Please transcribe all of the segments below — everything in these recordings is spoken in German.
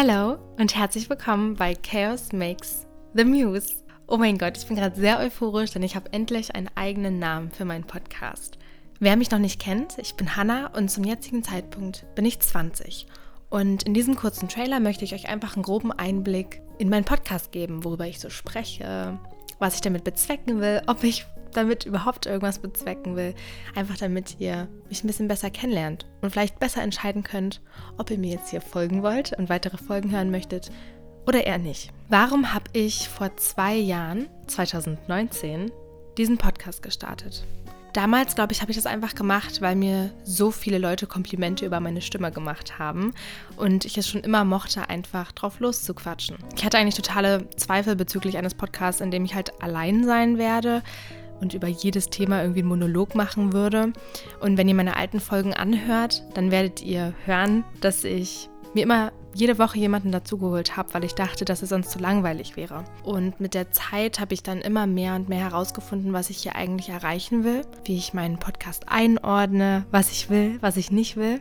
Hello und herzlich willkommen bei Chaos Makes the Muse. Oh mein Gott, ich bin gerade sehr euphorisch, denn ich habe endlich einen eigenen Namen für meinen Podcast. Wer mich noch nicht kennt, ich bin Hannah und zum jetzigen Zeitpunkt bin ich 20. Und in diesem kurzen Trailer möchte ich euch einfach einen groben Einblick in meinen Podcast geben, worüber ich so spreche, was ich damit bezwecken will, ob ich damit überhaupt irgendwas bezwecken will. Einfach damit ihr mich ein bisschen besser kennenlernt und vielleicht besser entscheiden könnt, ob ihr mir jetzt hier folgen wollt und weitere Folgen hören möchtet oder eher nicht. Warum habe ich vor zwei Jahren, 2019, diesen Podcast gestartet? Damals, glaube ich, habe ich das einfach gemacht, weil mir so viele Leute Komplimente über meine Stimme gemacht haben und ich es schon immer mochte, einfach drauf loszuquatschen. Ich hatte eigentlich totale Zweifel bezüglich eines Podcasts, in dem ich halt allein sein werde und über jedes Thema irgendwie einen Monolog machen würde. Und wenn ihr meine alten Folgen anhört, dann werdet ihr hören, dass ich mir immer jede Woche jemanden dazugeholt habe, weil ich dachte, dass es sonst zu langweilig wäre. Und mit der Zeit habe ich dann immer mehr und mehr herausgefunden, was ich hier eigentlich erreichen will, wie ich meinen Podcast einordne, was ich will, was ich nicht will.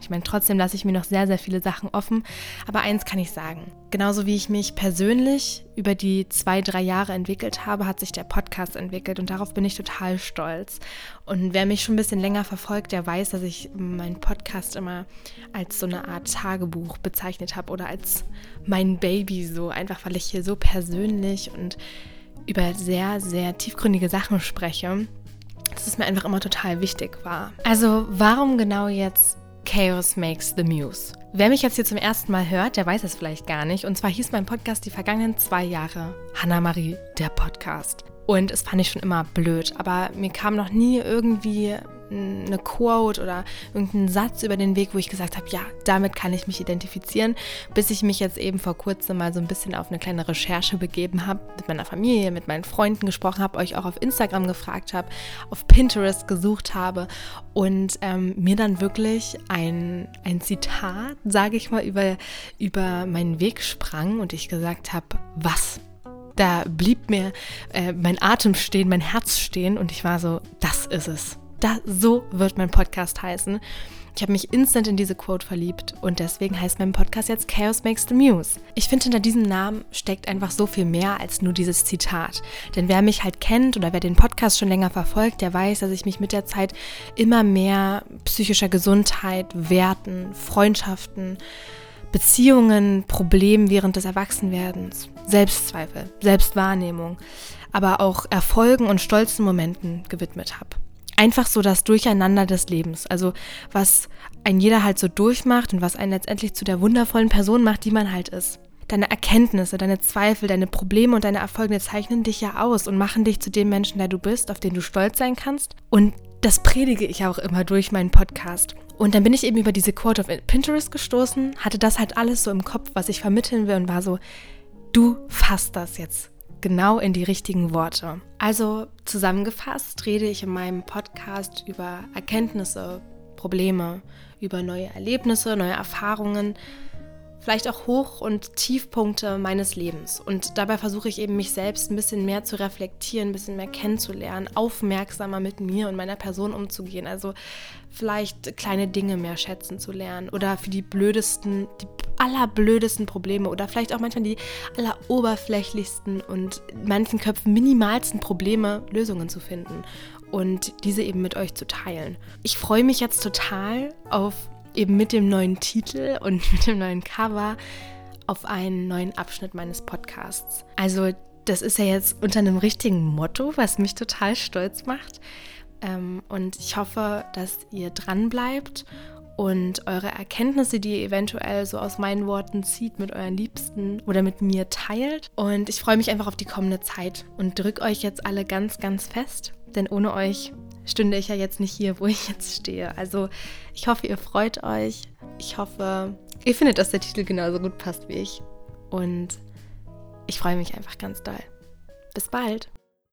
Ich meine, trotzdem lasse ich mir noch sehr, sehr viele Sachen offen. Aber eins kann ich sagen. Genauso wie ich mich persönlich über die zwei, drei Jahre entwickelt habe, hat sich der Podcast entwickelt und darauf bin ich total stolz. Und wer mich schon ein bisschen länger verfolgt, der weiß, dass ich meinen Podcast immer als so eine Art Tagebuch bezeichnet habe oder als mein Baby so, einfach weil ich hier so persönlich und über sehr, sehr tiefgründige Sachen spreche dass es mir einfach immer total wichtig war. Also warum genau jetzt Chaos Makes the Muse. Wer mich jetzt hier zum ersten Mal hört, der weiß es vielleicht gar nicht. Und zwar hieß mein Podcast die vergangenen zwei Jahre Hannah-Marie, der Podcast. Und es fand ich schon immer blöd, aber mir kam noch nie irgendwie eine Quote oder irgendeinen Satz über den Weg, wo ich gesagt habe, ja, damit kann ich mich identifizieren, bis ich mich jetzt eben vor kurzem mal so ein bisschen auf eine kleine Recherche begeben habe, mit meiner Familie, mit meinen Freunden gesprochen habe, euch auch auf Instagram gefragt habe, auf Pinterest gesucht habe und ähm, mir dann wirklich ein, ein Zitat, sage ich mal, über, über meinen Weg sprang und ich gesagt habe, was? Da blieb mir äh, mein Atem stehen, mein Herz stehen und ich war so, das ist es da, so wird mein Podcast heißen. Ich habe mich instant in diese Quote verliebt und deswegen heißt mein Podcast jetzt Chaos Makes the Muse. Ich finde, hinter diesem Namen steckt einfach so viel mehr als nur dieses Zitat. Denn wer mich halt kennt oder wer den Podcast schon länger verfolgt, der weiß, dass ich mich mit der Zeit immer mehr psychischer Gesundheit, Werten, Freundschaften, Beziehungen, Problemen während des Erwachsenwerdens, Selbstzweifel, Selbstwahrnehmung, aber auch Erfolgen und stolzen Momenten gewidmet habe einfach so das Durcheinander des Lebens. Also was ein jeder halt so durchmacht und was einen letztendlich zu der wundervollen Person macht, die man halt ist. Deine Erkenntnisse, deine Zweifel, deine Probleme und deine Erfolge zeichnen dich ja aus und machen dich zu dem Menschen, der du bist, auf den du stolz sein kannst. Und das predige ich auch immer durch meinen Podcast. Und dann bin ich eben über diese Quote auf Pinterest gestoßen, hatte das halt alles so im Kopf, was ich vermitteln will und war so, du fasst das jetzt genau in die richtigen Worte. Also zusammengefasst rede ich in meinem Podcast über Erkenntnisse, Probleme, über neue Erlebnisse, neue Erfahrungen, vielleicht auch Hoch- und Tiefpunkte meines Lebens. Und dabei versuche ich eben mich selbst ein bisschen mehr zu reflektieren, ein bisschen mehr kennenzulernen, aufmerksamer mit mir und meiner Person umzugehen. Also vielleicht kleine Dinge mehr schätzen zu lernen oder für die blödesten, die allerblödesten Probleme oder vielleicht auch manchmal die alleroberflächlichsten und manchen Köpfen minimalsten Probleme Lösungen zu finden und diese eben mit euch zu teilen. Ich freue mich jetzt total auf eben mit dem neuen Titel und mit dem neuen Cover auf einen neuen Abschnitt meines Podcasts. Also das ist ja jetzt unter einem richtigen Motto, was mich total stolz macht. Ähm, und ich hoffe, dass ihr dran bleibt und eure Erkenntnisse, die ihr eventuell so aus meinen Worten zieht, mit euren Liebsten oder mit mir teilt. Und ich freue mich einfach auf die kommende Zeit und drücke euch jetzt alle ganz, ganz fest, denn ohne euch stünde ich ja jetzt nicht hier, wo ich jetzt stehe. Also ich hoffe, ihr freut euch. Ich hoffe, ihr findet, dass der Titel genauso gut passt wie ich. Und ich freue mich einfach ganz doll. Bis bald.